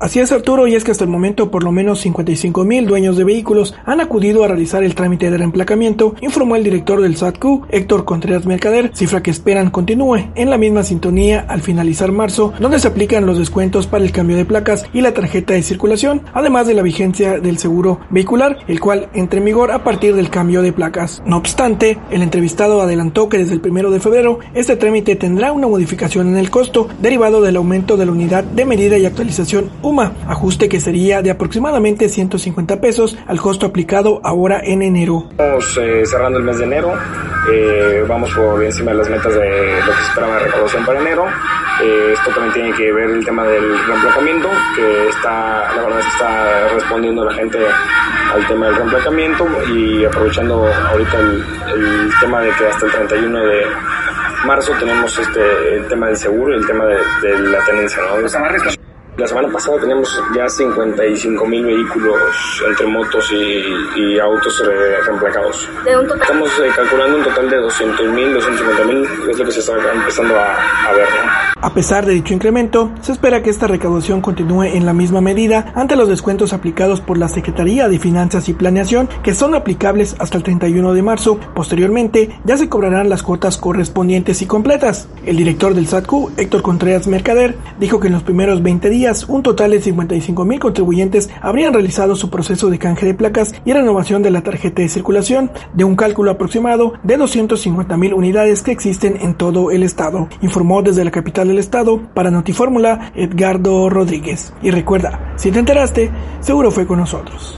Así es Arturo, y es que hasta el momento por lo menos 55 mil dueños de vehículos han acudido a realizar el trámite de reemplacamiento, informó el director del SATQ, Héctor Contreras Mercader, cifra que esperan continúe en la misma sintonía al finalizar marzo, donde se aplican los descuentos para el cambio de placas y la tarjeta de circulación, además de la vigencia del seguro vehicular, el cual entra en vigor a partir del cambio de placas. No obstante, el entrevistado adelantó que desde el primero de febrero este trámite tendrá una modificación en el costo derivado del aumento de la unidad de medida y actualización Ajuste que sería de aproximadamente 150 pesos al costo aplicado ahora en enero. Estamos eh, cerrando el mes de enero, eh, vamos por encima de las metas de lo que se esperaba de recaudación para enero. Eh, esto también tiene que ver el tema del reemplacamiento, que está, la verdad es que está respondiendo la gente al tema del reemplacamiento y aprovechando ahorita el, el tema de que hasta el 31 de marzo tenemos este el tema del seguro y el tema de, de la tenencia, ¿no? La semana pasada teníamos ya 55 mil vehículos entre motos y, y autos re- reemplacados. Estamos eh, calculando un total de 200 mil, 250 mil, es lo que se está empezando a, a ver, ¿no? A pesar de dicho incremento, se espera que esta recaudación continúe en la misma medida ante los descuentos aplicados por la Secretaría de Finanzas y Planeación, que son aplicables hasta el 31 de marzo. Posteriormente, ya se cobrarán las cuotas correspondientes y completas. El director del SATQ, Héctor Contreras Mercader, dijo que en los primeros 20 días, un total de 55 mil contribuyentes habrían realizado su proceso de canje de placas y renovación de la tarjeta de circulación, de un cálculo aproximado de 250 mil unidades que existen en todo el estado. Informó desde la capital del estado para Notifórmula Edgardo Rodríguez. Y recuerda, si te enteraste, seguro fue con nosotros.